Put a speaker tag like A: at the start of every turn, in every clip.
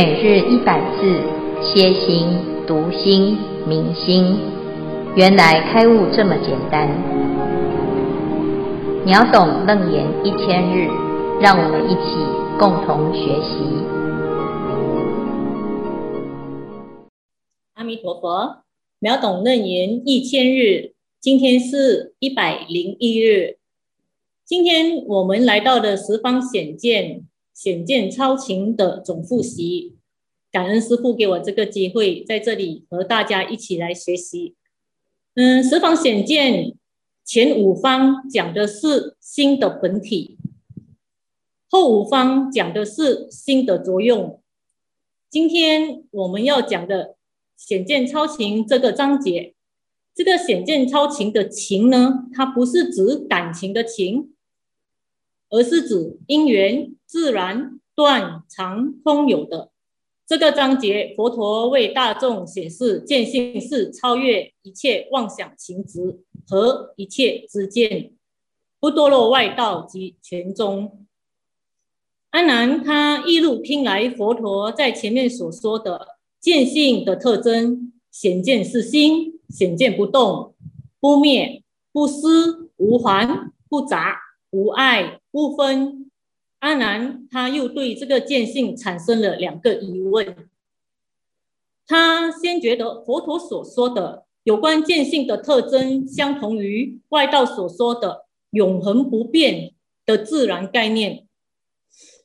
A: 每日一百字，歇心、读心、明心，原来开悟这么简单。秒懂楞严一千日，让我们一起共同学习。
B: 阿弥陀佛，秒懂楞严一千日，今天是一百零一日。今天我们来到的十方显见。显见超情的总复习，感恩师父给我这个机会，在这里和大家一起来学习。嗯，十方显见前五方讲的是心的本体，后五方讲的是心的作用。今天我们要讲的显见超情这个章节，这个显见超情的情呢，它不是指感情的情。而是指因缘自然断常空有的这个章节，佛陀为大众显示见性是超越一切妄想情执和一切知见，不堕落外道及权中。阿难他一路听来，佛陀在前面所说的见性的特征，显见是心，显见不动、不灭、不思、无还、不杂。无爱不分，阿难他又对这个见性产生了两个疑问。他先觉得佛陀所说的有关见性的特征，相同于外道所说的永恒不变的自然概念，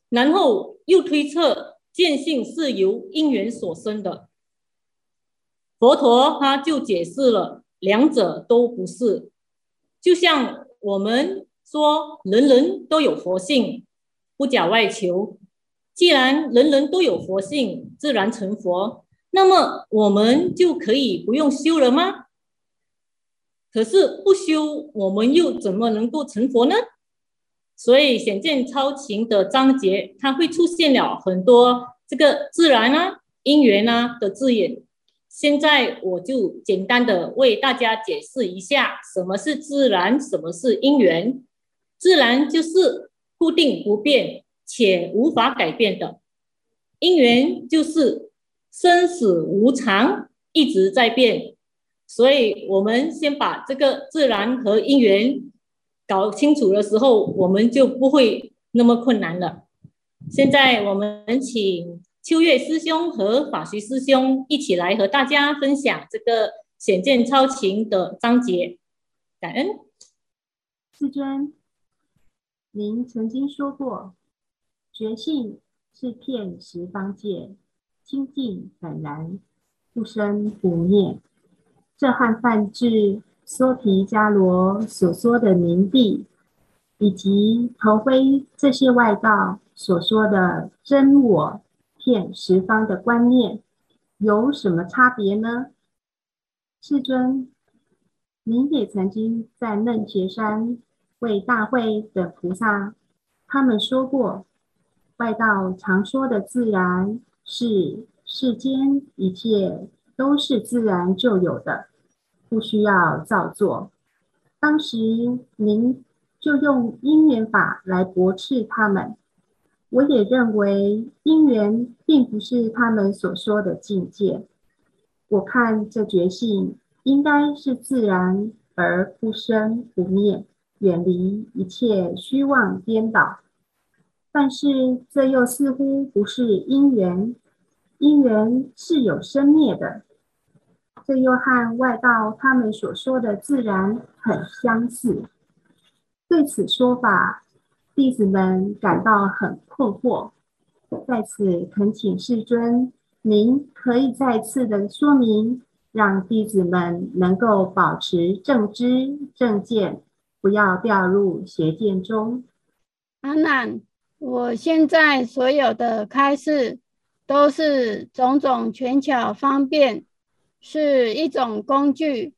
B: 然后又推测见性是由因缘所生的。佛陀他就解释了，两者都不是，就像我们。说人人都有佛性，不假外求。既然人人都有佛性，自然成佛，那么我们就可以不用修了吗？可是不修，我们又怎么能够成佛呢？所以显见超情的章节，它会出现了很多这个自然啊、因缘啊的字眼。现在我就简单的为大家解释一下，什么是自然，什么是因缘。自然就是固定不变且无法改变的，因缘就是生死无常，一直在变。所以，我们先把这个自然和因缘搞清楚的时候，我们就不会那么困难了。现在，我们请秋月师兄和法徐师兄一起来和大家分享这个显见超情的章节。感恩，
C: 师尊。您曾经说过，觉性是遍十方界，清净本然，不生不灭。这和梵志梭毗迦罗所说的明地，以及头辉这些外道所说的真我遍十方的观念，有什么差别呢？世尊，您也曾经在楞伽山。为大会的菩萨，他们说过，外道常说的自然是世间一切都是自然就有的，不需要造作。当时您就用因缘法来驳斥他们。我也认为因缘并不是他们所说的境界。我看这觉性应该是自然而不生不灭。远离一切虚妄颠倒，但是这又似乎不是因缘，因缘是有生灭的，这又和外道他们所说的自然很相似。对此说法，弟子们感到很困惑，在此恳请世尊，您可以再次的说明，让弟子们能够保持正知正见。不要掉入邪见中。
D: 阿难，我现在所有的开示都是种种权巧方便，是一种工具，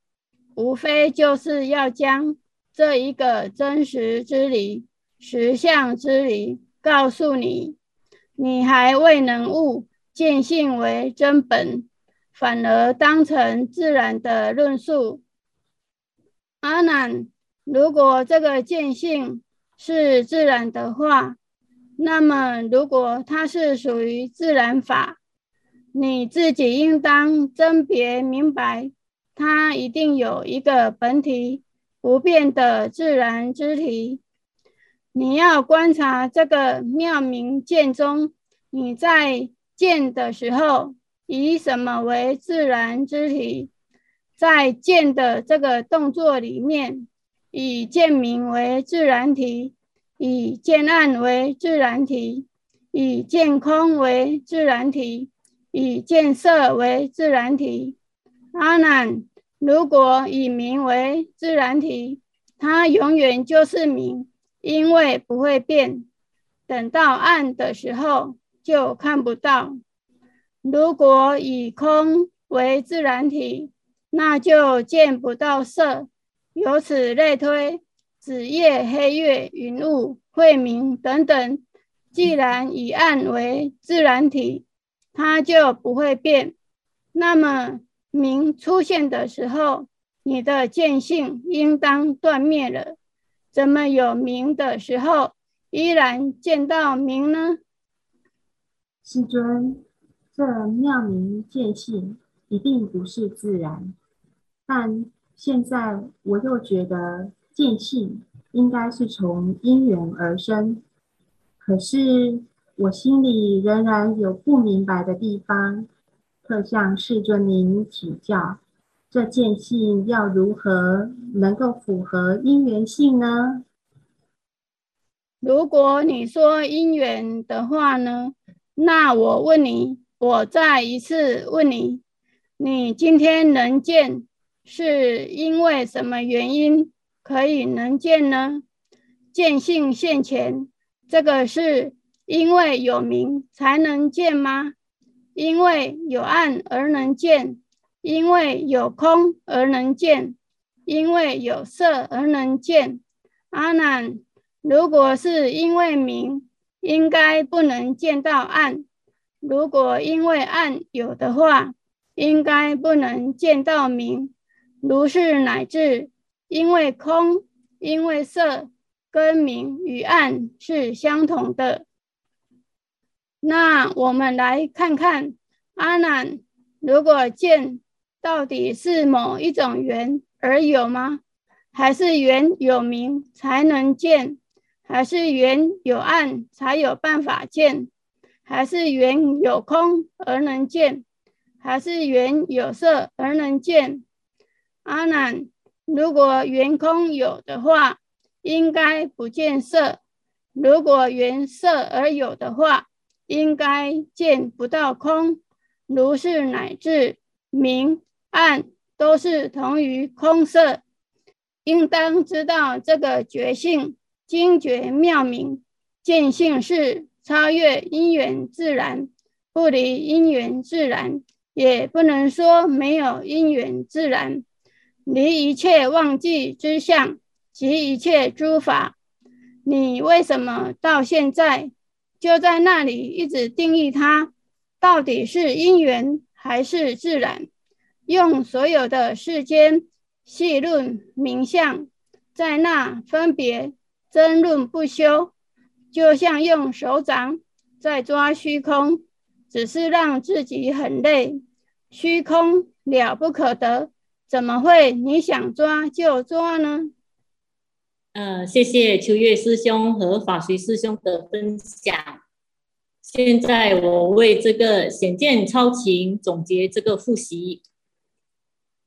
D: 无非就是要将这一个真实之理、实相之理告诉你。你还未能悟见性为真本，反而当成自然的论述。阿难。如果这个见性是自然的话，那么如果它是属于自然法，你自己应当甄别明白，它一定有一个本体不变的自然之体。你要观察这个妙明见中，你在见的时候，以什么为自然之体？在见的这个动作里面，以见明为自然体，以见暗为自然体，以见空为自然体，以见色为自然体。阿难，如果以明为自然体，它永远就是明，因为不会变。等到暗的时候，就看不到。如果以空为自然体，那就见不到色，由此类推，子夜、黑月、云雾、晦明等等，既然以暗为自然体，它就不会变。那么明出现的时候，你的见性应当断灭了。怎么有明的时候，依然见到明呢？
E: 世尊，这妙明见性一定不是自然。但现在我又觉得见性应该是从因缘而生，可是我心里仍然有不明白的地方，特向世尊您请教：这见性要如何能够符合因缘性呢？
D: 如果你说因缘的话呢，那我问你，我再一次问你，你今天能见？是因为什么原因可以能见呢？见性现前，这个是因为有明才能见吗？因为有暗而能见，因为有空而能见，因为有色而能见。阿难，如果是因为明，应该不能见到暗；如果因为暗有的话，应该不能见到明。如是乃至，因为空，因为色，跟明与暗是相同的。那我们来看看，阿难，如果见到底是某一种缘而有吗？还是缘有明才能见？还是缘有暗才有办法见？还是缘有空而能见？还是缘有色而能见？阿难，如果缘空有的话，应该不见色；如果缘色而有的话，应该见不到空。如是乃至明暗都是同于空色，应当知道这个觉性精绝妙明见性是超越因缘自然，不离因缘自然，也不能说没有因缘自然。离一切妄计之相及一切诸法，你为什么到现在就在那里一直定义它？到底是因缘还是自然？用所有的世间细论名相，在那分别争论不休，就像用手掌在抓虚空，只是让自己很累。虚空了不可得。怎么会？你想抓就抓呢？
B: 呃，谢谢秋月师兄和法随师兄的分享。现在我为这个显见超情总结这个复习。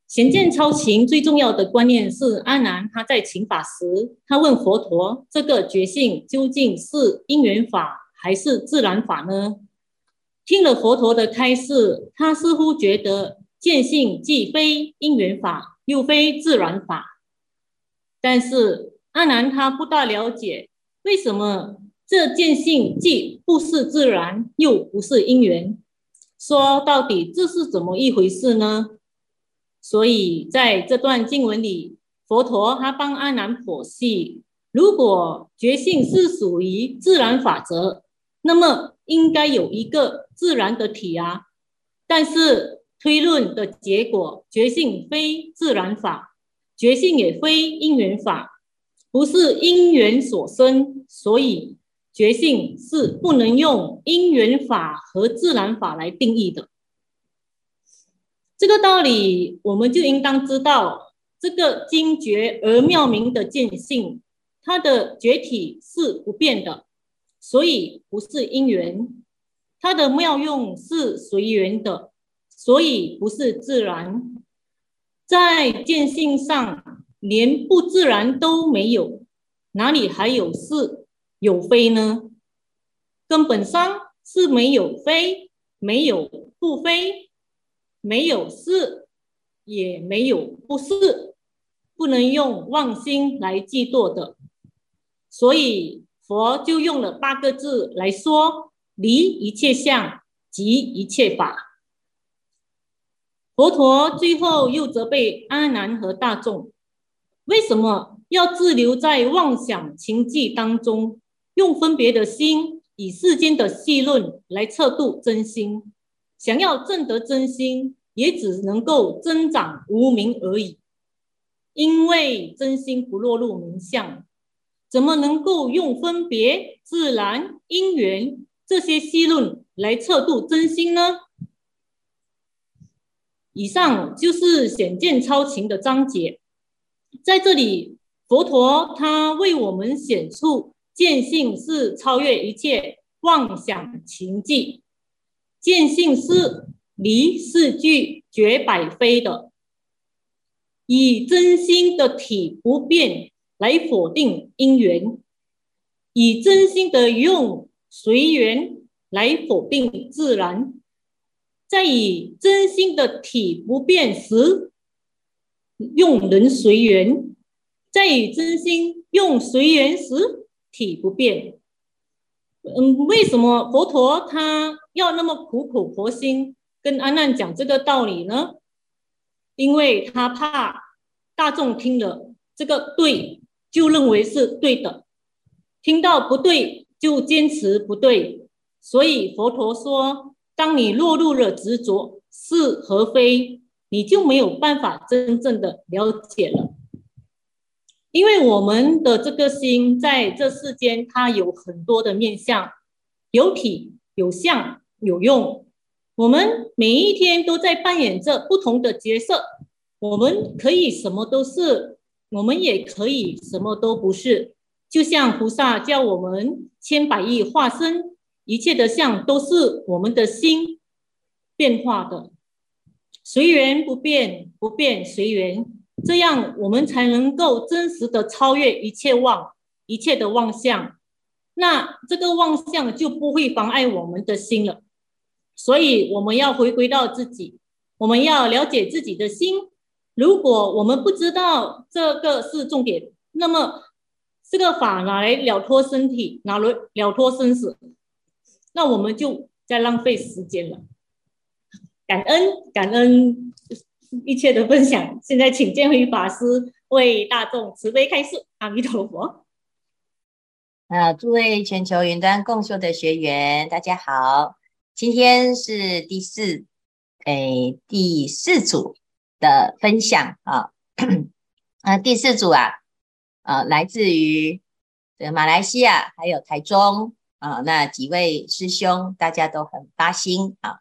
B: 显见超情最重要的观念是，阿难他在请法时，他问佛陀：这个觉性究竟是因缘法还是自然法呢？听了佛陀的开示，他似乎觉得。见性既非因缘法，又非自然法，但是阿难他不大了解，为什么这见性既不是自然，又不是因缘？说到底这是怎么一回事呢？所以在这段经文里，佛陀他帮阿难剖析：如果觉性是属于自然法则，那么应该有一个自然的体啊，但是。推论的结果，觉性非自然法，觉性也非因缘法，不是因缘所生，所以觉性是不能用因缘法和自然法来定义的。这个道理，我们就应当知道，这个精绝而妙明的见性，它的觉体是不变的，所以不是因缘；它的妙用是随缘的，所以不是自然。在见性上，连不自然都没有，哪里还有是有非呢？根本上是没有非，没有不非。没有是，也没有不是，不能用妄心来计度的。所以佛就用了八个字来说：离一切相，即一切法。佛陀最后又责备阿难和大众：为什么要滞留在妄想情计当中，用分别的心，以世间的戏论来测度真心？想要证得真心，也只能够增长无明而已。因为真心不落入名相，怎么能够用分别、自然、因缘这些戏论来测度真心呢？以上就是显见超情的章节。在这里，佛陀他为我们显出见性是超越一切妄想情计。见性是离四句绝百非的，以真心的体不变来否定因缘，以真心的用随缘来否定自然，再以真心的体不变时用人随缘，再以真心用随缘时体不变。嗯，为什么佛陀他要那么苦口婆心跟阿难讲这个道理呢？因为他怕大众听了这个对，就认为是对的；听到不对，就坚持不对。所以佛陀说，当你落入了执着是和非，你就没有办法真正的了解了。因为我们的这个心在这世间，它有很多的面相，有体、有相、有用。我们每一天都在扮演着不同的角色。我们可以什么都是，我们也可以什么都不是。就像菩萨叫我们千百亿化身，一切的相都是我们的心变化的，随缘不变，不变随缘。这样，我们才能够真实的超越一切妄，一切的妄相。那这个妄相就不会妨碍我们的心了。所以，我们要回归到自己，我们要了解自己的心。如果我们不知道这个是重点，那么这个法拿来了脱身体，拿来了脱生死，那我们就在浪费时间了。感恩，感恩。一切的分享，现在请见辉法师为大众慈悲开示。阿弥陀佛。
A: 啊，诸位全球云端共修的学员，大家好。今天是第四，诶，第四组的分享啊。啊，第四组啊，啊，来自于这个马来西亚，还有台中啊，那几位师兄，大家都很发心啊。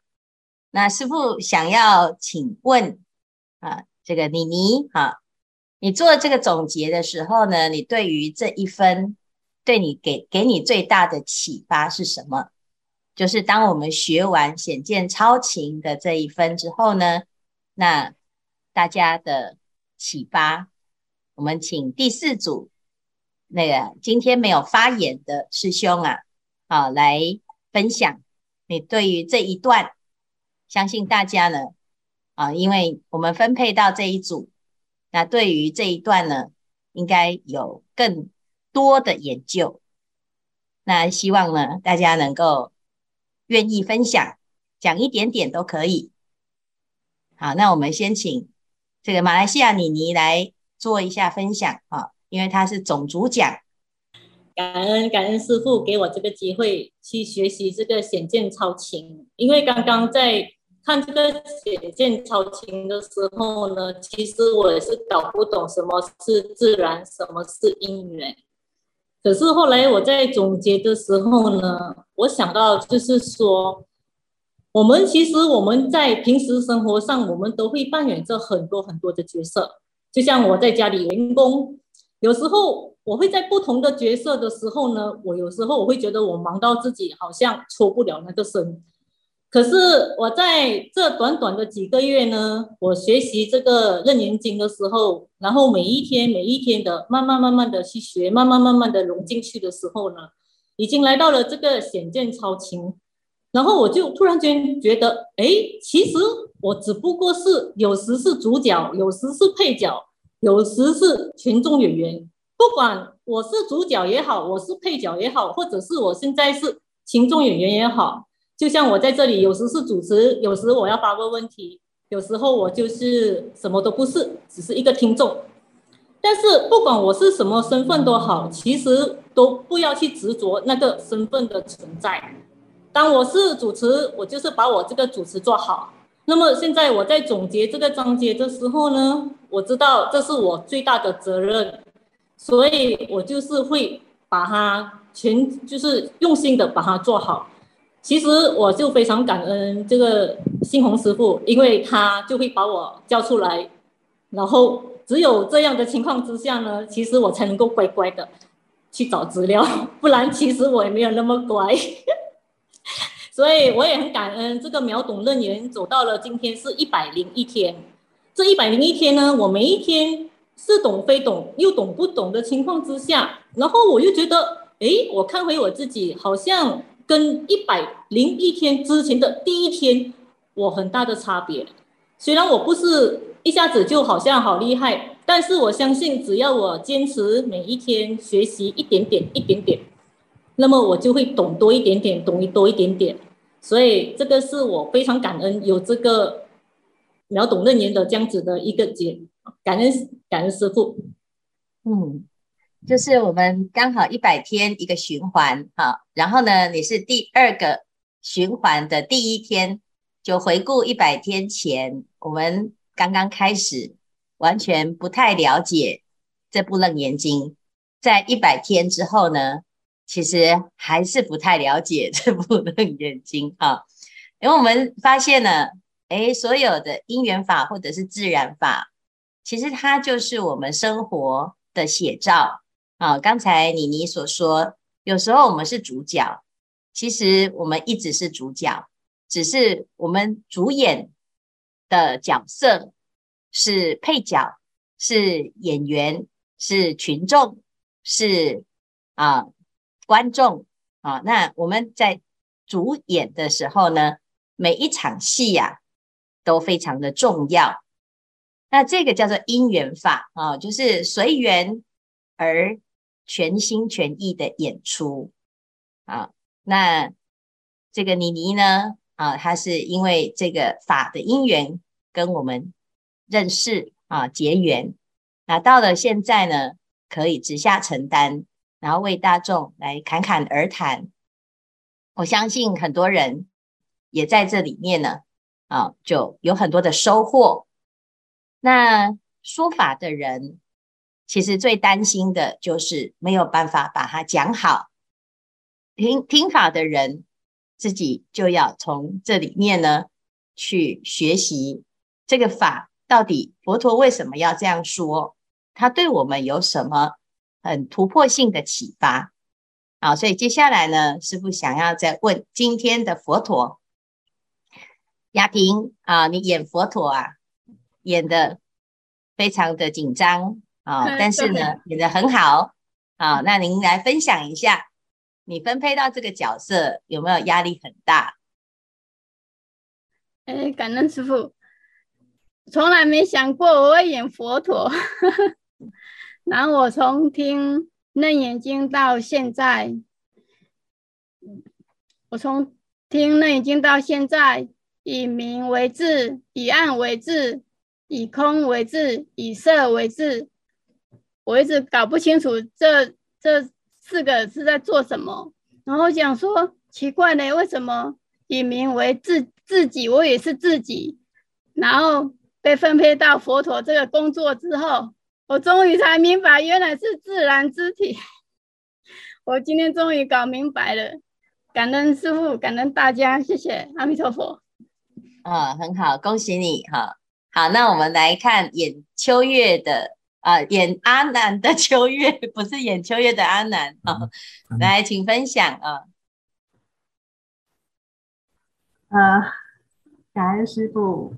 A: 那师父想要请问。啊，这个妮妮哈，你做这个总结的时候呢，你对于这一分，对你给给你最大的启发是什么？就是当我们学完显见超情的这一分之后呢，那大家的启发，我们请第四组那个今天没有发言的师兄啊，好来分享你对于这一段，相信大家呢。啊，因为我们分配到这一组，那对于这一段呢，应该有更多的研究。那希望呢，大家能够愿意分享，讲一点点都可以。好，那我们先请这个马来西亚妮妮来做一下分享啊，因为她是总主讲。
B: 感恩感恩师傅给我这个机会去学习这个显见超情，因为刚刚在。看这个显见超情的时候呢，其实我也是搞不懂什么是自然，什么是因缘。可是后来我在总结的时候呢，我想到就是说，我们其实我们在平时生活上，我们都会扮演着很多很多的角色。就像我在家里员工，有时候我会在不同的角色的时候呢，我有时候我会觉得我忙到自己好像抽不了那个身。可是我在这短短的几个月呢，我学习这个楞严经的时候，然后每一天每一天的慢慢慢慢的去学，慢慢慢慢的融进去的时候呢，已经来到了这个显见超轻，然后我就突然间觉得，哎，其实我只不过是有时是主角，有时是配角，有时是群众演员，不管我是主角也好，我是配角也好，或者是我现在是群众演员也好。就像我在这里，有时是主持，有时我要发问问题，有时候我就是什么都不是，只是一个听众。但是不管我是什么身份都好，其实都不要去执着那个身份的存在。当我是主持，我就是把我这个主持做好。那么现在我在总结这个章节的时候呢，我知道这是我最大的责任，所以我就是会把它全，就是用心的把它做好。其实我就非常感恩这个新红师傅，因为他就会把我叫出来，然后只有这样的情况之下呢，其实我才能够乖乖的去找资料，不然其实我也没有那么乖。所以我也很感恩这个秒懂楞严走到了今天是一百零一天，这一百零一天呢，我每一天似懂非懂又懂不懂的情况之下，然后我又觉得，诶，我看回我自己好像。跟一百零一天之前的第一天，我很大的差别。虽然我不是一下子就好像好厉害，但是我相信只要我坚持每一天学习一点点一点点，那么我就会懂多一点点，懂多一点点。所以这个是我非常感恩有这个秒懂楞严的这样子的一个节，感恩感恩师傅。
A: 嗯。就是我们刚好一百天一个循环，哈，然后呢，你是第二个循环的第一天，就回顾一百天前，我们刚刚开始，完全不太了解这部楞严经，在一百天之后呢，其实还是不太了解这部楞严经，哈，因为我们发现呢，诶，所有的因缘法或者是自然法，其实它就是我们生活的写照。啊，刚才妮妮所说，有时候我们是主角，其实我们一直是主角，只是我们主演的角色是配角，是演员，是群众，是啊观众啊。那我们在主演的时候呢，每一场戏呀、啊、都非常的重要。那这个叫做因缘法啊，就是随缘而。全心全意的演出啊，那这个妮妮呢啊，她是因为这个法的因缘跟我们认识啊结缘，那到了现在呢，可以直下承担，然后为大众来侃侃而谈。我相信很多人也在这里面呢啊，就有很多的收获。那说法的人。其实最担心的就是没有办法把它讲好。听听法的人自己就要从这里面呢去学习这个法到底佛陀为什么要这样说？他对我们有什么很突破性的启发？好，所以接下来呢，师父想要再问今天的佛陀，雅萍啊，你演佛陀啊，演的非常的紧张。啊、哦，但是呢，演的很好。啊，那您来分享一下，你分配到这个角色有没有压力很大？
D: 哎，感恩师父，从来没想过我会演佛陀。然后我从听《楞严经》到现在，我从听《楞严经》到现在，以明为字，以暗为字，以空为字，以色为字。我一直搞不清楚这这四个是在做什么，然后想说奇怪呢，为什么以名为自自己，我也是自己，然后被分配到佛陀这个工作之后，我终于才明白原来是自然之体。我今天终于搞明白了，感恩师父，感恩大家，谢谢阿弥陀佛。
A: 啊、很好，恭喜你哈。好，那我们来看演秋月的啊、呃，演阿南的秋月，不是演秋月的阿南啊、哦。来，请分享啊。
E: 呃，感恩师傅。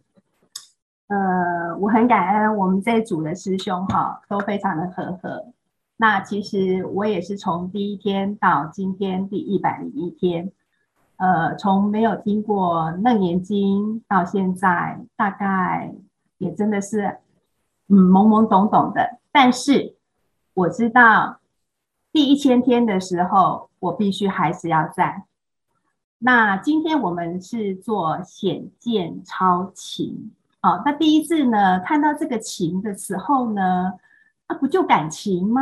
E: 呃，我很感恩我们这一组的师兄哈，都非常的和和。那其实我也是从第一天到今天第一百零一天，呃，从没有听过《楞严经》到现在，大概也真的是嗯懵懵懂懂的。但是我知道第一千天的时候，我必须还是要在。那今天我们是做显见超情。哦，那第一次呢，看到这个情的时候呢，啊，不就感情吗？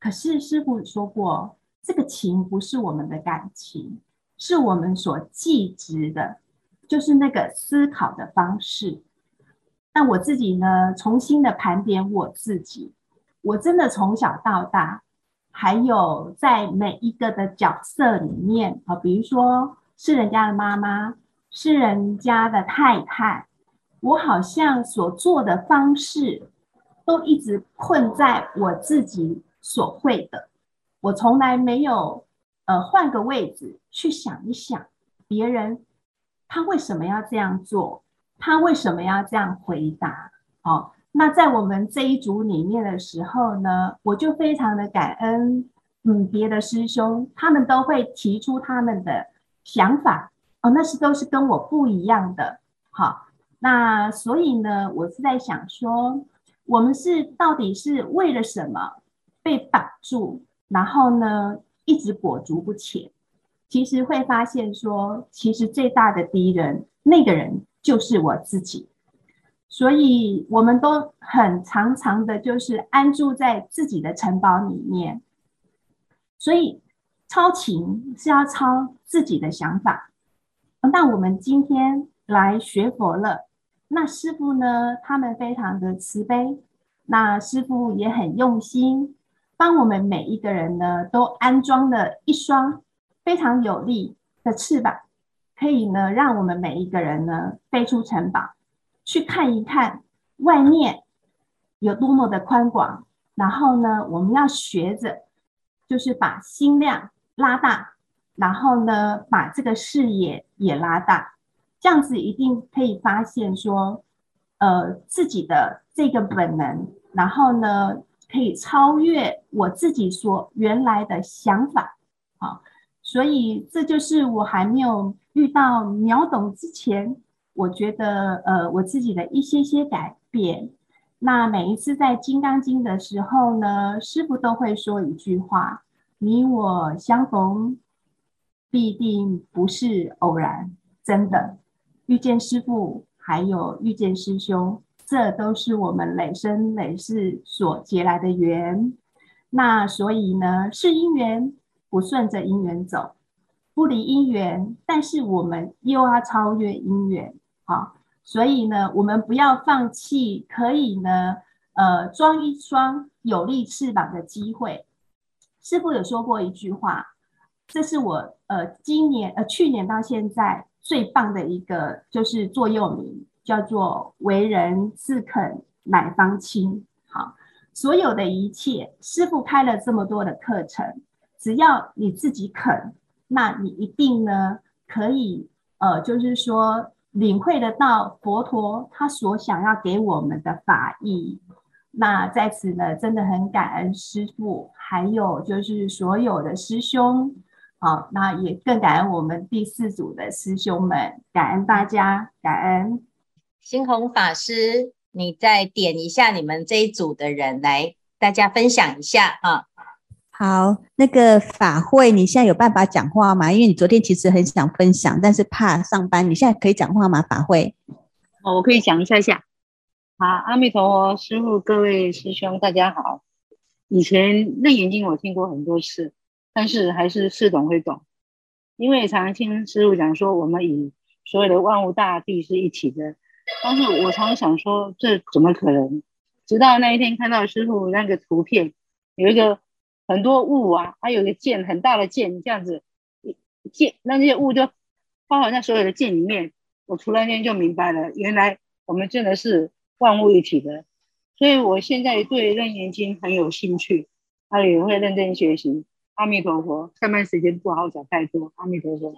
E: 可是师傅说过，这个情不是我们的感情，是我们所记执的，就是那个思考的方式。那我自己呢，重新的盘点我自己，我真的从小到大，还有在每一个的角色里面啊，比如说是人家的妈妈，是人家的太太。我好像所做的方式，都一直困在我自己所会的，我从来没有呃换个位置去想一想，别人他为什么要这样做，他为什么要这样回答？哦，那在我们这一组里面的时候呢，我就非常的感恩，嗯，别的师兄他们都会提出他们的想法，哦，那是都是跟我不一样的，好，那所以呢，我是在想说，我们是到底是为了什么被绑住，然后呢一直裹足不前？其实会发现说，其实最大的敌人，那个人就是我自己。所以我们都很常常的，就是安住在自己的城堡里面。所以超情是要超自己的想法。那我们今天来学佛了。那师父呢？他们非常的慈悲，那师父也很用心，帮我们每一个人呢，都安装了一双非常有力的翅膀，可以呢，让我们每一个人呢，飞出城堡，去看一看外面有多么的宽广。然后呢，我们要学着，就是把心量拉大，然后呢，把这个视野也拉大。这样子一定可以发现说，呃，自己的这个本能，然后呢，可以超越我自己所原来的想法，好，所以这就是我还没有遇到秒懂之前，我觉得呃，我自己的一些些改变。那每一次在《金刚经》的时候呢，师父都会说一句话：“你我相逢，必定不是偶然，真的。”遇见师父，还有遇见师兄，这都是我们累生累世所结来的缘。那所以呢，是因缘，不顺着因缘走，不离因缘，但是我们又要超越因缘。好，所以呢，我们不要放弃可以呢，呃，装一双有力翅膀的机会。师父有说过一句话，这是我呃今年呃去年到现在。最棒的一个就是座右铭，叫做“为人自肯，乃方清”。好，所有的一切，师傅开了这么多的课程，只要你自己肯，那你一定呢可以，呃，就是说领会得到佛陀他所想要给我们的法义。那在此呢，真的很感恩师傅，还有就是所有的师兄。好，那也更感恩我们第四组的师兄们，感恩大家，感恩。
A: 星红法师，你再点一下你们这一组的人来，大家分享一下啊。
F: 好，那个法会，你现在有办法讲话吗？因为你昨天其实很想分享，但是怕上班，你现在可以讲话吗？法会？
G: 哦，我可以讲一下下。好，阿弥陀佛，师傅，各位师兄，大家好。以前《楞严经》我听过很多次。但是还是似懂非懂，因为常常听师傅讲说，我们与所有的万物大地是一体的。但是我常常想说，这怎么可能？直到那一天看到师傅那个图片，有一个很多雾啊，还有一个剑，很大的剑，这样子剑，那些雾就包含在所有的剑里面。我突然间就明白了，原来我们真的是万物一体的。所以我现在对《楞严经》很有兴趣，他，也会认真学习。阿弥陀佛，上班时间不好讲太多。阿弥陀佛，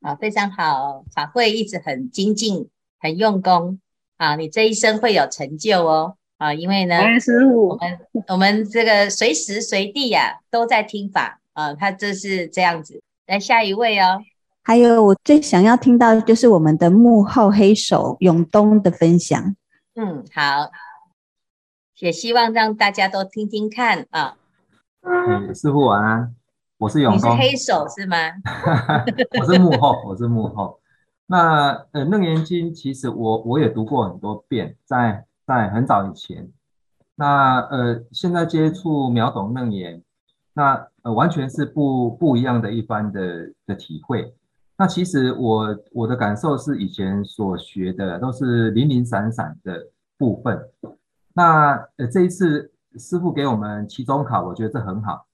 A: 啊，非常好，法会一直很精进，很用功啊，你这一生会有成就哦。啊，因为呢，
G: 师傅，
A: 我们我们这个随时随地呀、啊、都在听法啊，他这是这样子。来下一位哦，
F: 还有我最想要听到的就是我们的幕后黑手永东的分享。
A: 嗯，好，也希望让大家都听听看啊。
H: 嗯，师傅晚安，我是永东。
A: 你是黑手是吗？
H: 我是幕后，我是幕后。那呃，《楞严经》其实我我也读过很多遍，在。在很早以前，那呃，现在接触秒懂楞严，那呃，完全是不不一样的一番的的体会。那其实我我的感受是，以前所学的都是零零散散的部分。那呃，这一次师傅给我们期中考，我觉得这很好，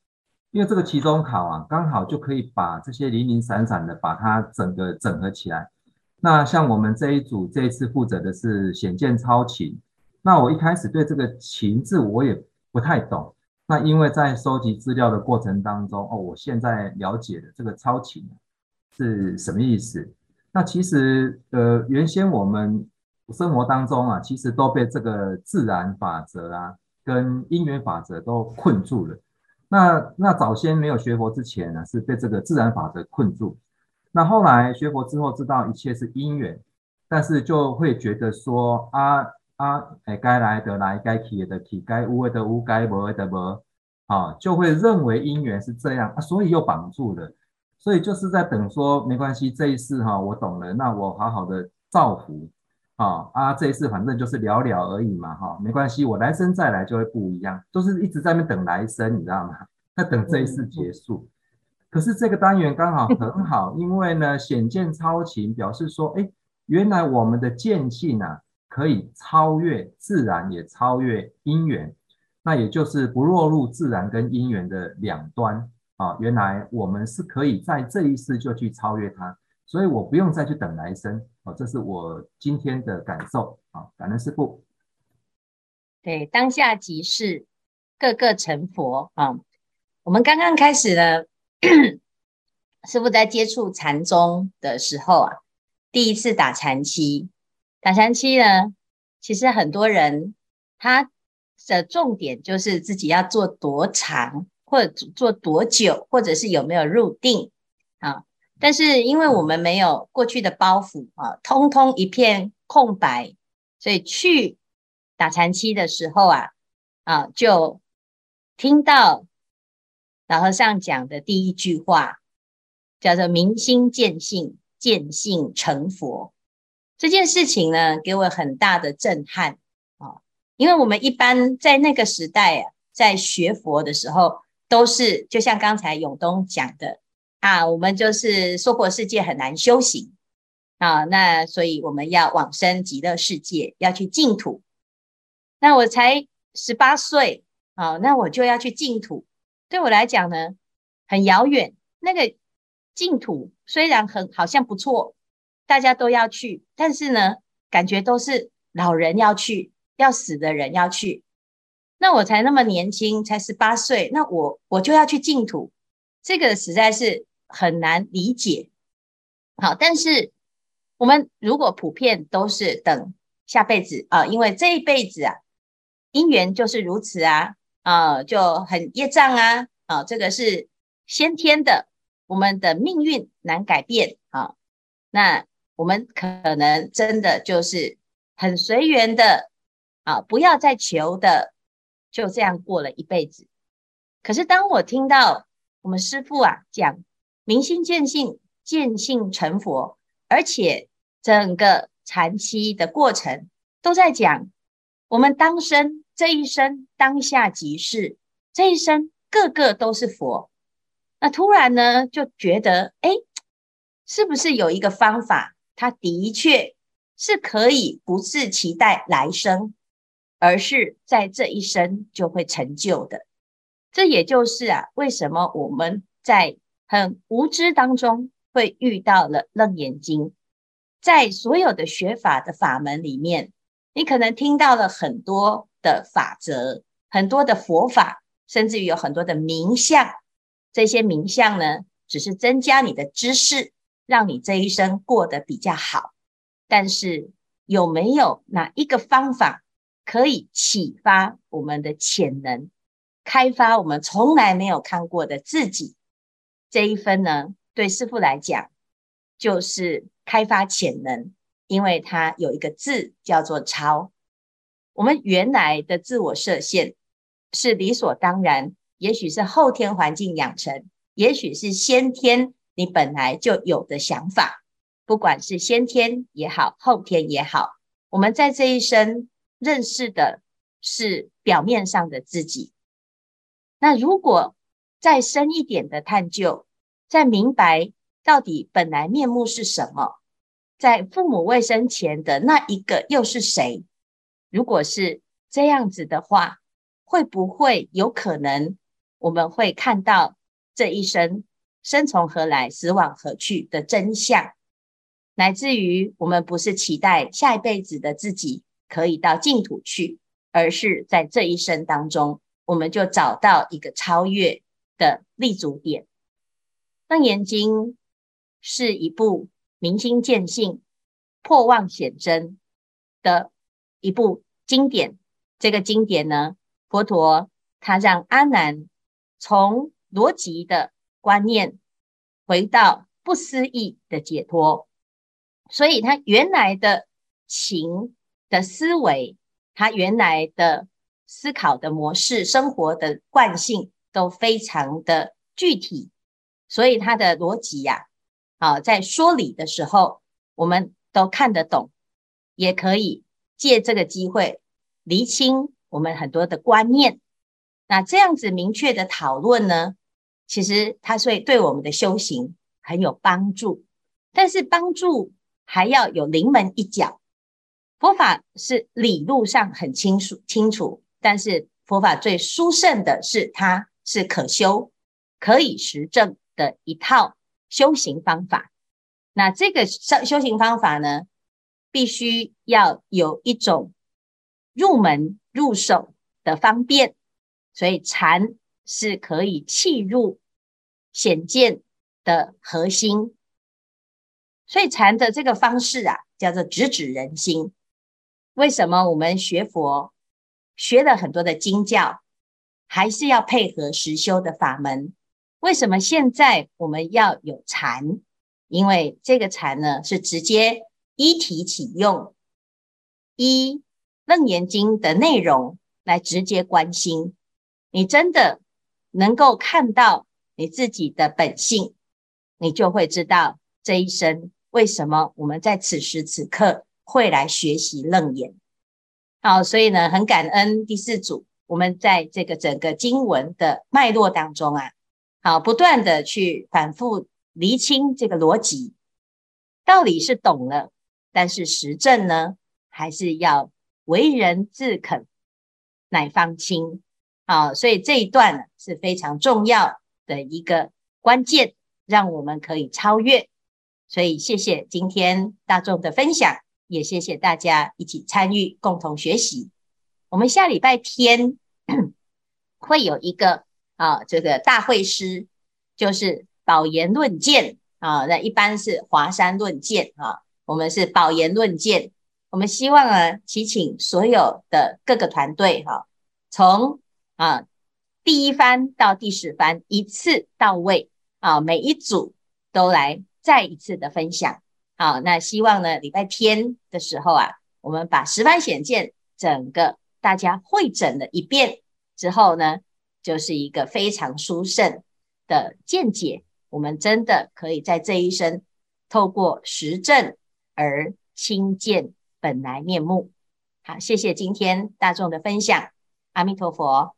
H: 因为这个期中考啊，刚好就可以把这些零零散散的把它整个整合起来。那像我们这一组这一次负责的是显见超勤。那我一开始对这个“勤”字我也不太懂，那因为在收集资料的过程当中，哦，我现在了解了这个“超勤”是什么意思。那其实，呃，原先我们生活当中啊，其实都被这个自然法则啊，跟因缘法则都困住了。那那早先没有学佛之前呢，是被这个自然法则困住。那后来学佛之后，知道一切是因缘，但是就会觉得说啊。啊，哎，该来的来，该去的去，该无的无，该无的无，啊，就会认为因缘是这样啊，所以又绑住了，所以就是在等说没关系，这一次哈，我懂了，那我好好的造福，啊啊，这一次反正就是了了而已嘛，哈，没关系，我来生再来就会不一样，就是一直在那等来生，你知道吗？在等这一次结束。可是这个单元刚好很好，因为呢，显见超情表示说，哎，原来我们的见性啊。可以超越自然，也超越因缘，那也就是不落入自然跟因缘的两端啊。原来我们是可以在这一世就去超越它，所以我不用再去等来生啊。这是我今天的感受啊。感恩师父。
A: 对，当下即是，个个成佛啊。我们刚刚开始呢，师父在接触禅宗的时候啊，第一次打禅七。打禅七呢，其实很多人他的重点就是自己要做多长，或者做多久，或者是有没有入定啊。但是因为我们没有过去的包袱啊，通通一片空白，所以去打禅七的时候啊啊，就听到老和尚讲的第一句话，叫做“明心见性，见性成佛”。这件事情呢，给我很大的震撼啊！因为我们一般在那个时代啊，在学佛的时候，都是就像刚才永东讲的啊，我们就是娑婆世界很难修行啊，那所以我们要往生极乐世界，要去净土。那我才十八岁啊，那我就要去净土，对我来讲呢，很遥远。那个净土虽然很好像不错。大家都要去，但是呢，感觉都是老人要去，要死的人要去。那我才那么年轻，才十八岁，那我我就要去净土，这个实在是很难理解。好，但是我们如果普遍都是等下辈子啊，因为这一辈子啊，因缘就是如此啊，啊，就很业障啊，啊，这个是先天的，我们的命运难改变啊，那。我们可能真的就是很随缘的啊，不要再求的，就这样过了一辈子。可是当我听到我们师父啊讲明心见性，见性成佛，而且整个禅七的过程都在讲我们当生这一生当下即是这一生个个都是佛，那突然呢就觉得哎，是不是有一个方法？他的确是可以不是期待来生，而是在这一生就会成就的。这也就是啊，为什么我们在很无知当中会遇到了《楞严经》。在所有的学法的法门里面，你可能听到了很多的法则，很多的佛法，甚至于有很多的名相。这些名相呢，只是增加你的知识，让你这一生过得比较好。但是有没有哪一个方法可以启发我们的潜能，开发我们从来没有看过的自己？这一分呢，对师傅来讲，就是开发潜能，因为它有一个字叫做超。我们原来的自我设限是理所当然，也许是后天环境养成，也许是先天你本来就有的想法。不管是先天也好，后天也好，我们在这一生认识的是表面上的自己。那如果再深一点的探究，再明白到底本来面目是什么，在父母未生前的那一个又是谁？如果是这样子的话，会不会有可能我们会看到这一生生从何来，死往何去的真相？乃至于我们不是期待下一辈子的自己可以到净土去，而是在这一生当中，我们就找到一个超越的立足点。《楞严经》是一部明心见性、破妄显真的一部经典。这个经典呢，佛陀他让阿难从逻辑的观念回到不思议的解脱。所以，他原来的情的思维，他原来的思考的模式、生活的惯性都非常的具体，所以他的逻辑呀，啊，在说理的时候，我们都看得懂，也可以借这个机会厘清我们很多的观念。那这样子明确的讨论呢，其实它会对我们的修行很有帮助，但是帮助。还要有临门一脚，佛法是理路上很清楚清楚，但是佛法最殊胜的是它是可修、可以实证的一套修行方法。那这个修修行方法呢，必须要有一种入门入手的方便，所以禅是可以契入显见的核心。所以禅的这个方式啊，叫做直指人心。为什么我们学佛学了很多的经教，还是要配合实修的法门？为什么现在我们要有禅？因为这个禅呢，是直接依题起用，一楞严经的内容来直接观心。你真的能够看到你自己的本性，你就会知道这一生。为什么我们在此时此刻会来学习楞严？好，所以呢，很感恩第四组，我们在这个整个经文的脉络当中啊，好，不断的去反复厘清这个逻辑，道理是懂了，但是实证呢，还是要为人自肯，乃方清。好，所以这一段是非常重要的一个关键，让我们可以超越。所以，谢谢今天大众的分享，也谢谢大家一起参与，共同学习。我们下礼拜天 会有一个啊，这个大会师，就是宝严论剑啊。那一般是华山论剑啊，我们是保研论剑。我们希望呢，祈请所有的各个团队哈，从啊第一番到第十番一次到位啊，每一组都来。再一次的分享，好，那希望呢，礼拜天的时候啊，我们把十番显见整个大家会诊了一遍之后呢，就是一个非常殊胜的见解。我们真的可以在这一生透过实证而亲见本来面目。好，谢谢今天大众的分享，阿弥陀佛。